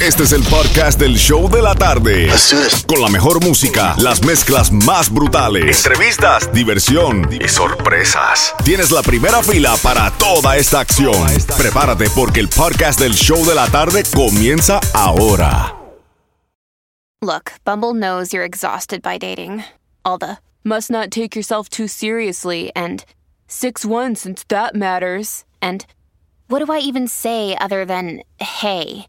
Este es el podcast del show de la tarde. Con la mejor música, las mezclas más brutales, entrevistas, diversión y sorpresas. Tienes la primera fila para toda esta acción. Prepárate porque el podcast del show de la tarde comienza ahora. Look, Bumble knows you're exhausted by dating. All the must not take yourself too seriously and 6 1 since that matters. And what do I even say other than hey?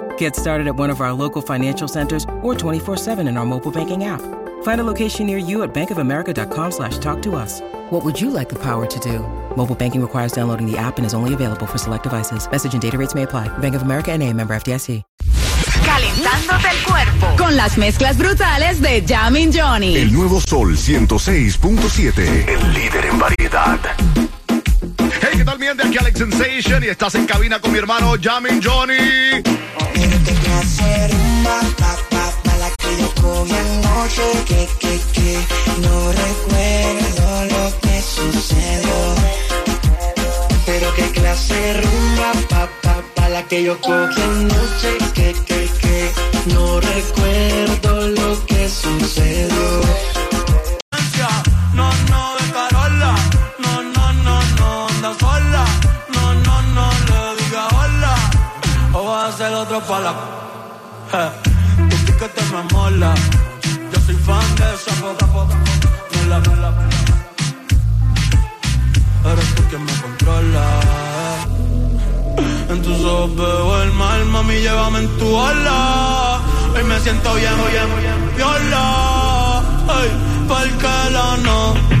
Get started at one of our local financial centers or 24-7 in our mobile banking app. Find a location near you at bankofamerica.com slash talk to us. What would you like the power to do? Mobile banking requires downloading the app and is only available for select devices. Message and data rates may apply. Bank of America and a member FDIC. Calentándote el cuerpo con las mezclas brutales de Jamin Johnny. El nuevo Sol 106.7. El líder en variedad. Hey, ¿qué tal, mi gente? Aquí Alex Sensation y estás en cabina con mi hermano Jamin Johnny. Que hacer rumba, pa, pa, pa, la que yo cogí anoche, que, que, que, no recuerdo lo que sucedió. Pero qué clase rumba, pa, pa, pa, la que yo cogí anoche, que, que, que, no recuerdo lo que sucedió. Pala. Je, Tu me mola. Yo soy fan de esa foto, foto. Mola, mola. Eres tú quien me controla. En tus ojos veo el mal, mami, llévame en tu ola. Hoy me siento bien, bien, bien, viola. Ay, porque la nota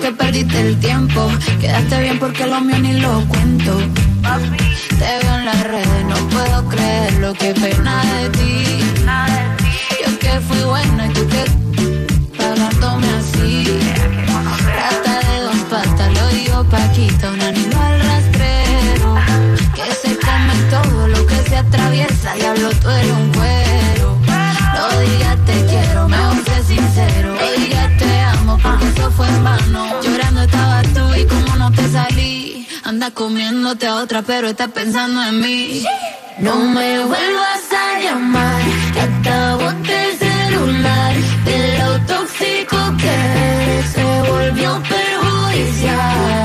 Que perdiste el tiempo. Quedaste bien porque lo mío ni lo cuento. Te veo en las redes, no puedo creer lo que pena de ti. Yo que fui buena y tú que pagándome así. Rata de dos patas, lo digo Paquita, un animal rastrero. Que se come todo lo que se atraviesa. Diablo, tú eres un no te salí. Anda comiéndote a otra, pero estás pensando en mí. No me vuelvas a llamar, que acabo celular. De lo tóxico que se volvió perjudicial.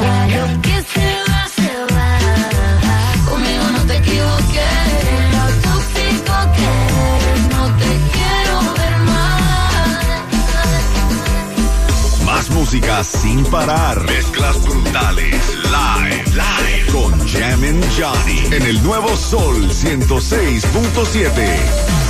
sin parar. Mezclas brutales. Live. Live. Con Jam and Johnny. En el nuevo Sol 106.7.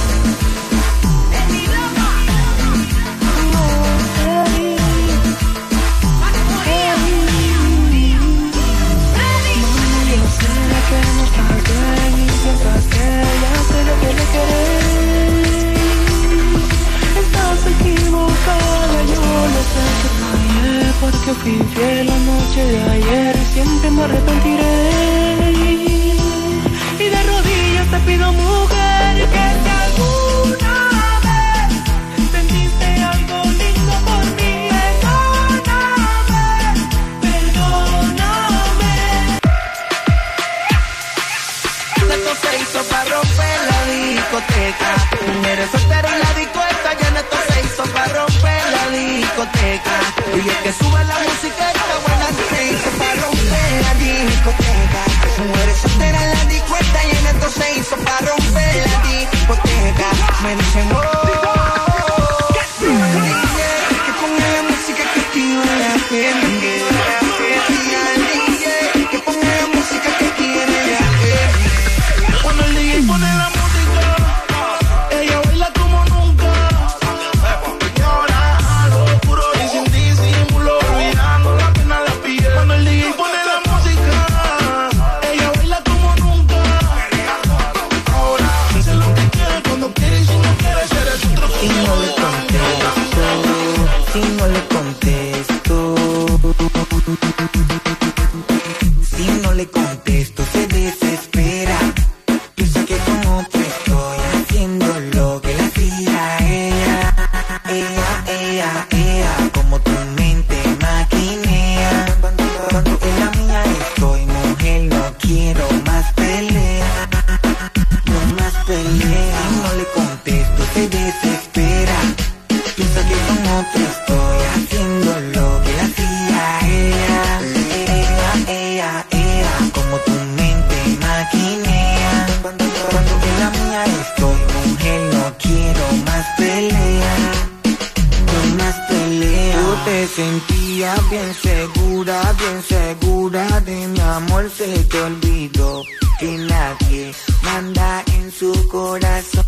te sentías bien segura, bien segura de mi amor se te olvidó que nadie manda en su corazón.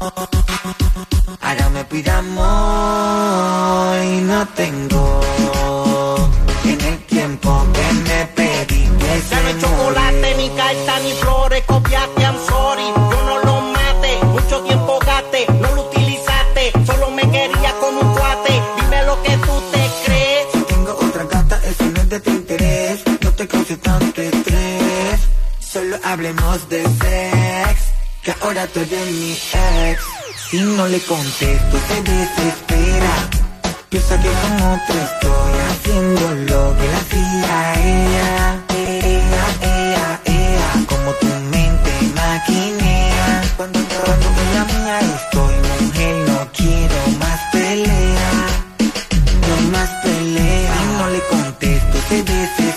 Ahora me pide amor y no tengo. En el tiempo que me pediste. Ya no chocolate, ni carta, ni flores, copiaste hablemos de sex, que ahora tú eres mi ex. Si no le contesto, se desespera. Piensa que con otro estoy haciendo lo que la hacía ella. Ea, ea, ea, como tu mente maquinea. Cuando, cuando en la mía estoy, mujer, no quiero más pelea. No más pelea. Si no le contesto, se desespera.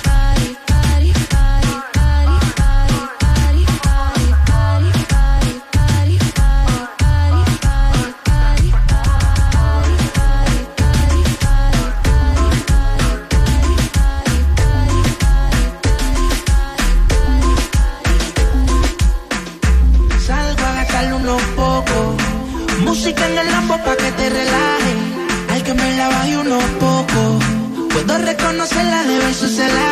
se la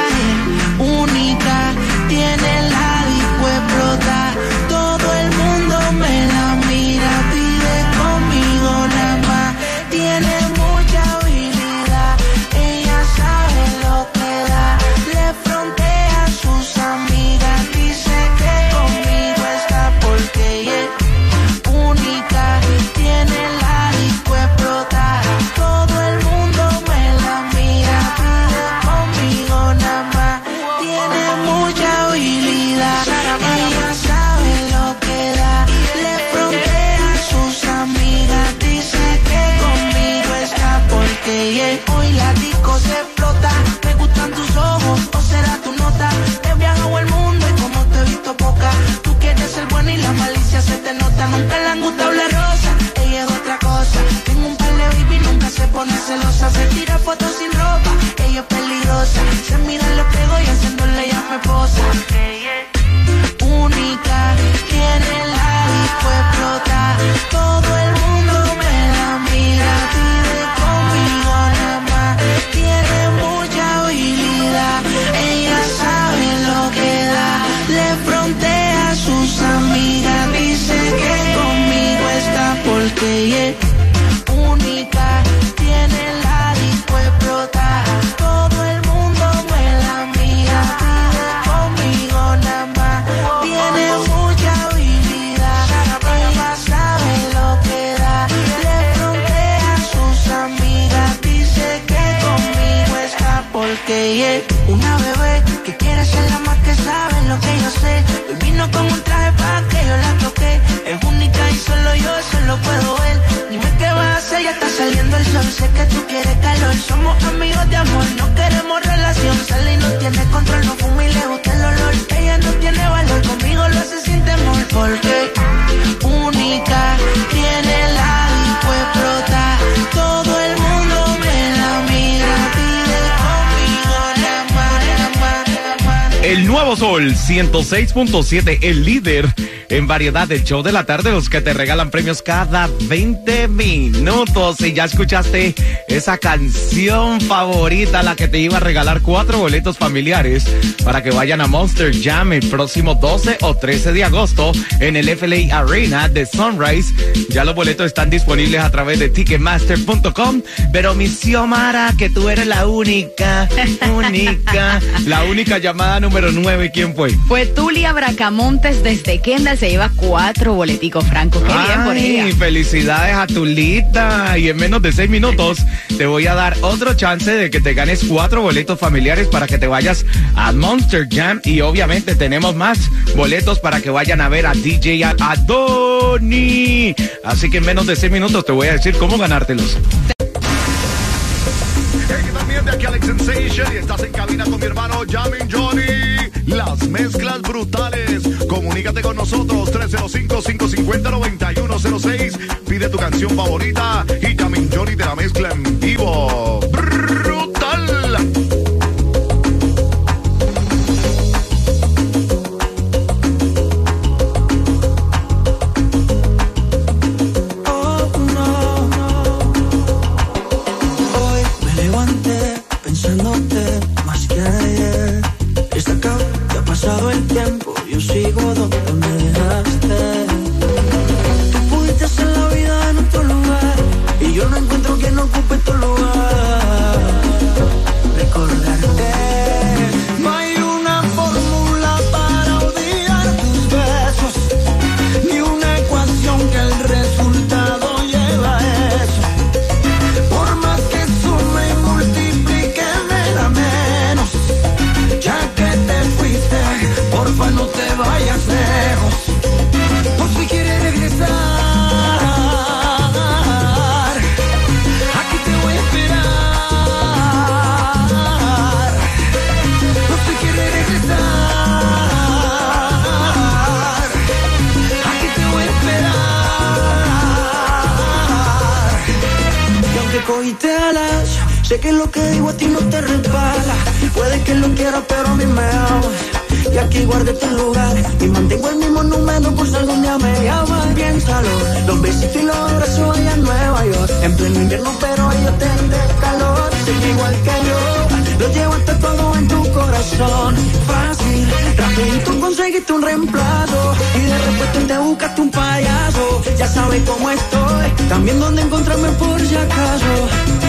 me posa. Sé que tú quieres calor, somos amigos de amor, no queremos relación. Sale y no tiene control, no fuma y le gusta el olor. Ella no tiene valor, conmigo lo hace sin temor. Porque única tiene la disco explota. Todo el mundo me la mira, pide conmigo la mano, El nuevo Sol 106.7, el líder en variedad del show de la tarde, los que te regalan premios cada 20 minutos. Y ya escuchaste esa canción favorita, la que te iba a regalar cuatro boletos familiares para que vayan a Monster Jam el próximo 12 o 13 de agosto en el FLA Arena de Sunrise. Ya los boletos están disponibles a través de ticketmaster.com. Pero mi Xiomara, que tú eres la única, única, la única llamada número 9, ¿quién fue? Fue Tulia Bracamontes desde Kendall. Se lleva cuatro boleticos, Franco. Qué bien por Ay, ella. felicidades a Tulita. Y en menos de seis minutos te voy a dar otro chance de que te ganes cuatro boletos familiares para que te vayas a Monster Jam. Y obviamente tenemos más boletos para que vayan a ver a DJ Adoni. Así que en menos de seis minutos te voy a decir cómo ganártelos. Sensation y estás en cabina con mi hermano Jamin Johnny. Las mezclas brutales. Comunícate con nosotros 305-550-9106. Pide tu canción favorita y Jamin Johnny te la mezcla en vivo. Esperar. Y alas, sé que lo que digo a ti no te resbala. Puede que lo quiera, pero a mí me ama. Y aquí guardé tu lugar y mantengo el mismo número por si algún día me llaman. Piénsalo, los besitos y los abrazos allá en Nueva York. En pleno invierno, pero ahí yo tendré calor. Sé que igual que yo, lo llevaste todo en tu corazón. Fácil, rapidito conseguiste un reemplazo. Y de repente te buscaste un payaso. Ya sabes cómo estoy, también dónde encontrarme por si acaso.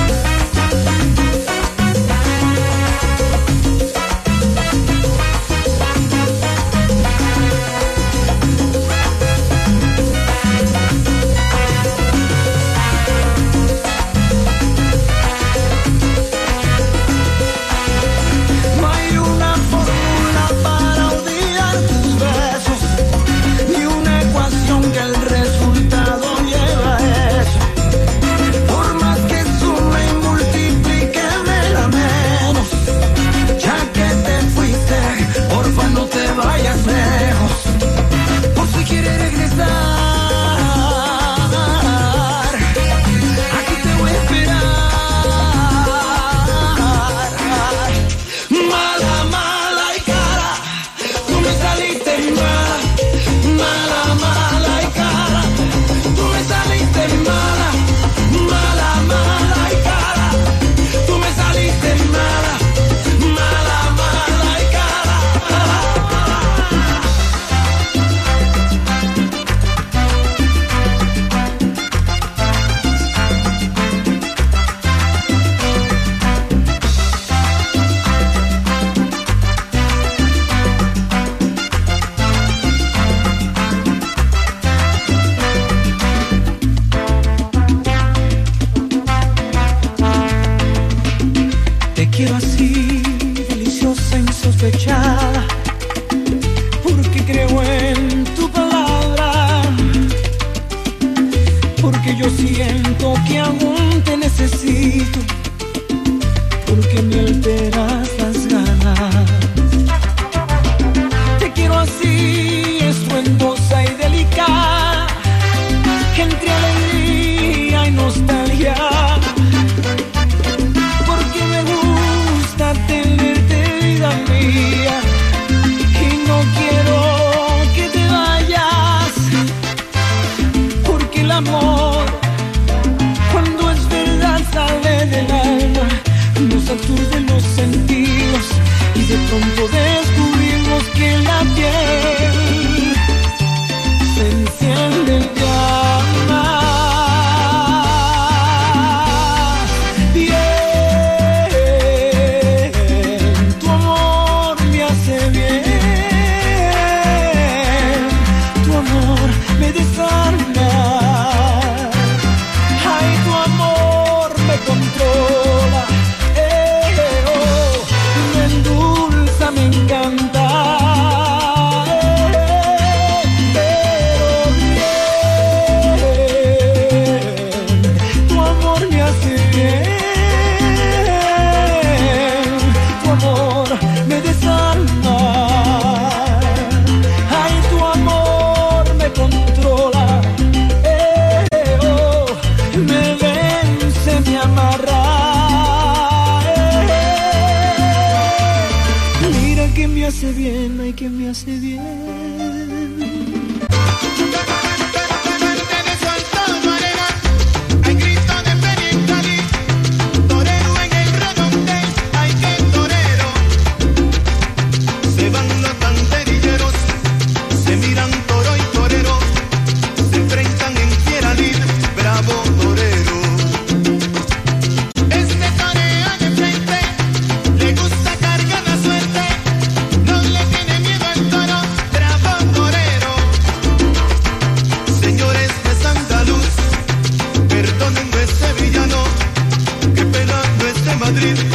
porque yo siento que aún te necesito, porque me alteras las ganas. pronto descubrimos que la piel Madrid.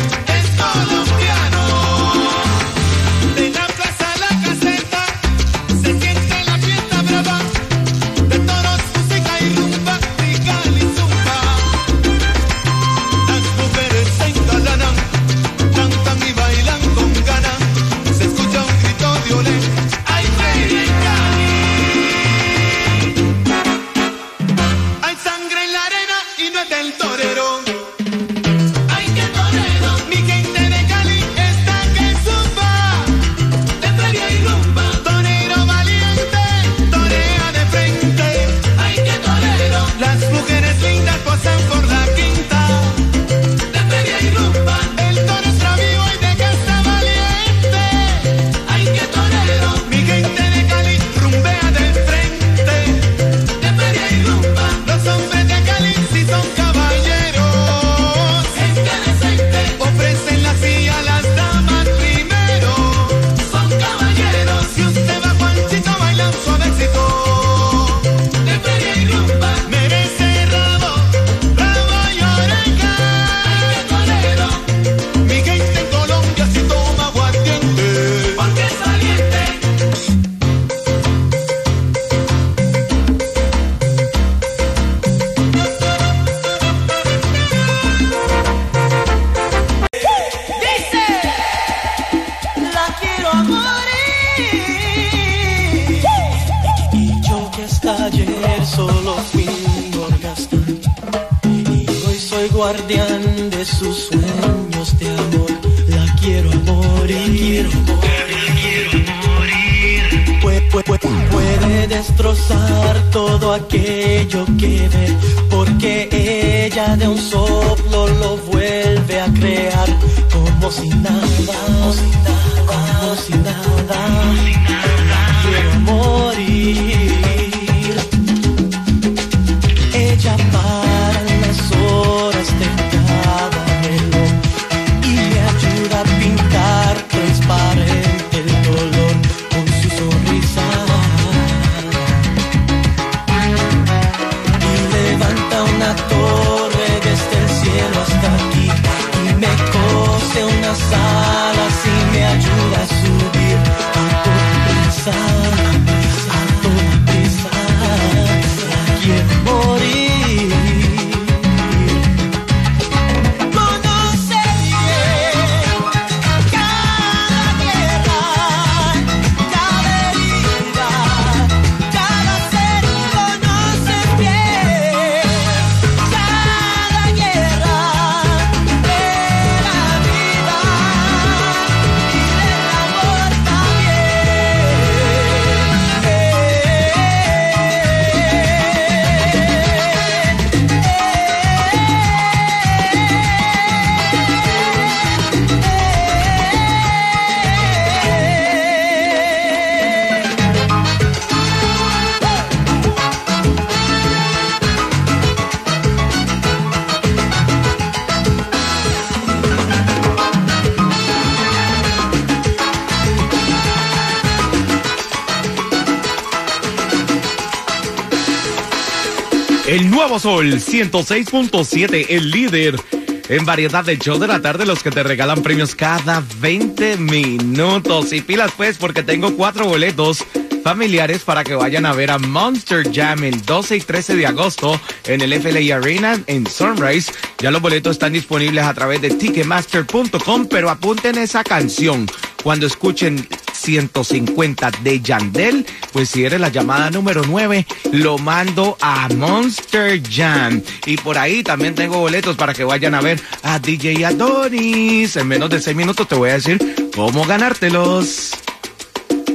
El nuevo Sol 106.7, el líder en variedad de show de la tarde, los que te regalan premios cada 20 minutos. Y pilas pues, porque tengo cuatro boletos familiares para que vayan a ver a Monster Jam el 12 y 13 de agosto en el FLA Arena en Sunrise. Ya los boletos están disponibles a través de ticketmaster.com, pero apunten esa canción cuando escuchen 150 de Yandel, pues si eres la llamada número 9, lo mando a Monster Jam. Y por ahí también tengo boletos para que vayan a ver a DJ Adonis. En menos de 6 minutos te voy a decir cómo ganártelos.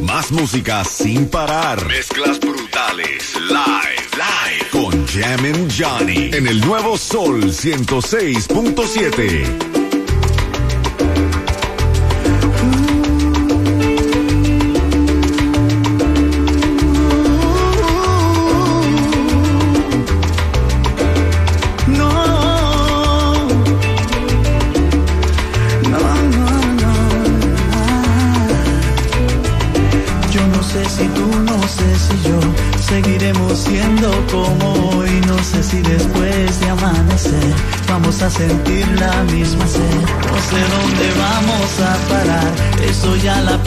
Más música sin parar. Mezclas brutales. Live, live. Con Jammin' Johnny. En el nuevo Sol 106.7.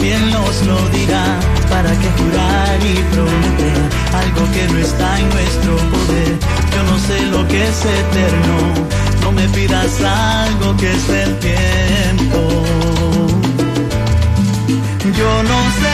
piel nos lo dirá. ¿Para qué jurar y prometer algo que no está en nuestro poder? Yo no sé lo que es eterno, no me pidas algo que es del tiempo. Yo no sé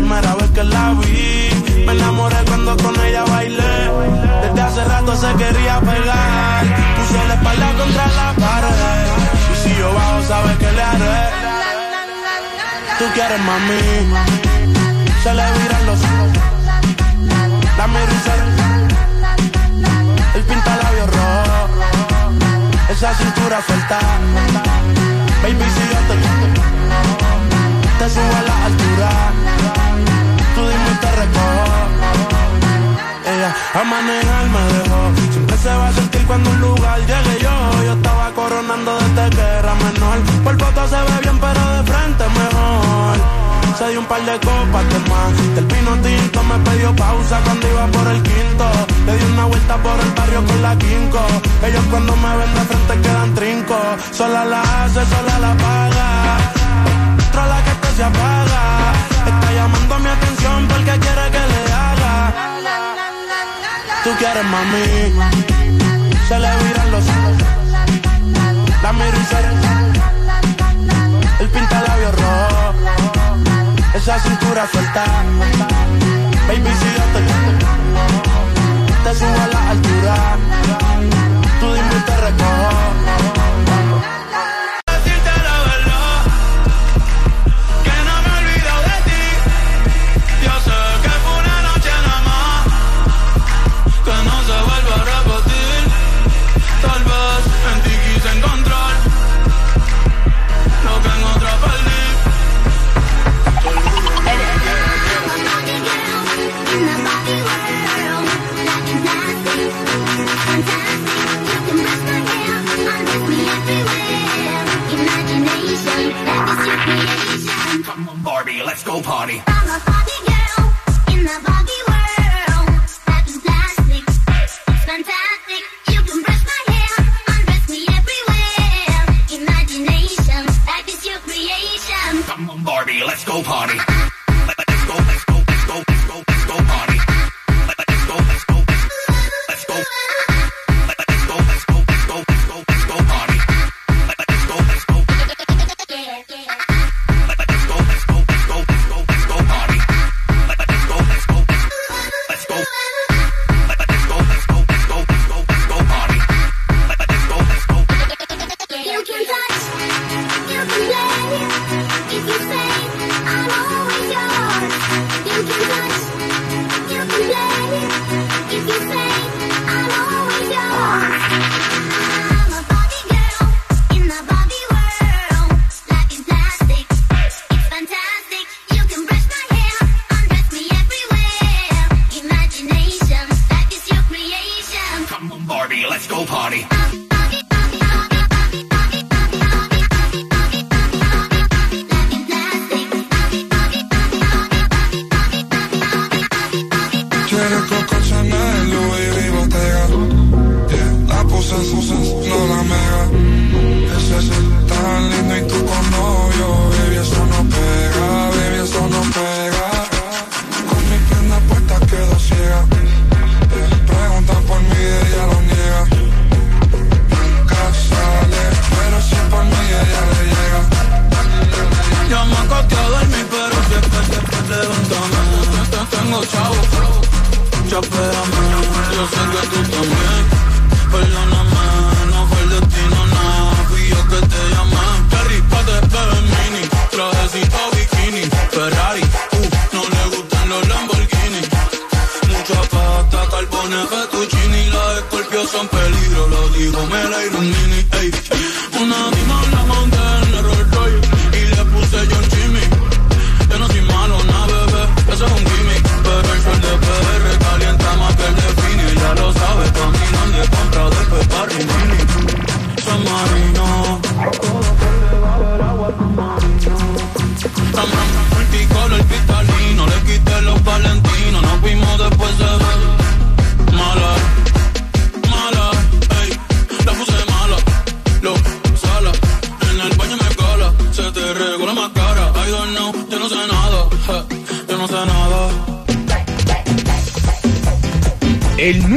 Primera vez que la vi. Me enamoré cuando con ella bailé. Desde hace rato se quería pegar. Puse la espalda contra la pared. Y si yo bajo, sabes que le haré. Tú quieres mami. Se le viran los ojos. La risa. El pinta labios rojo esa cintura suelta. Baby, si yo te te subo a la altura. a manejar me dejó. Siempre se va a sentir cuando un lugar llegue yo. Yo estaba coronando desde que era menor. Por foto se ve bien, pero de frente mejor. Se dio un par de copas de más Del pino tinto me pidió pausa cuando iba por el quinto Le di una vuelta por el barrio con la quinco Ellos cuando me ven de frente quedan trinco Sola la hace, sola la paga Otra la que te se apaga Está llamando mi atención porque quiere que le haga Tú quieres mami. Se le viran los ojos. La miro y se El pinta labios rojo. Esa cintura suelta. Baby, si yo te te subo a la altura.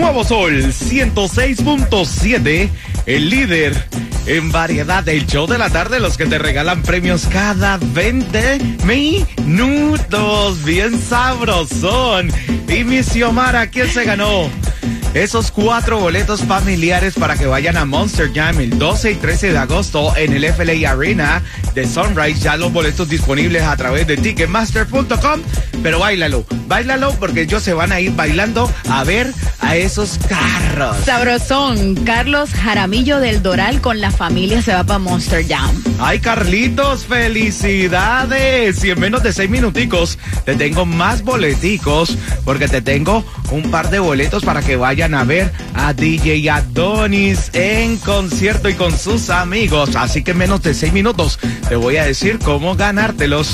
Nuevo Sol 106.7, el líder en variedad del show de la tarde, los que te regalan premios cada 20 minutos. Bien sabrosón. Mi Xiomara, ¿quién se ganó? Esos cuatro boletos familiares para que vayan a Monster Jam el 12 y 13 de agosto en el FLA Arena de Sunrise. Ya los boletos disponibles a través de Ticketmaster.com. Pero bailalo, bailalo porque ellos se van a ir bailando a ver a esos carros. Sabrosón, Carlos Jaramillo del Doral con la familia se va para Monster Jam. Ay, Carlitos, felicidades. Y en menos de seis minuticos te tengo más boleticos porque te tengo un par de boletos para que vayan a ver a DJ Adonis en concierto y con sus amigos. Así que en menos de seis minutos te voy a decir cómo ganártelos.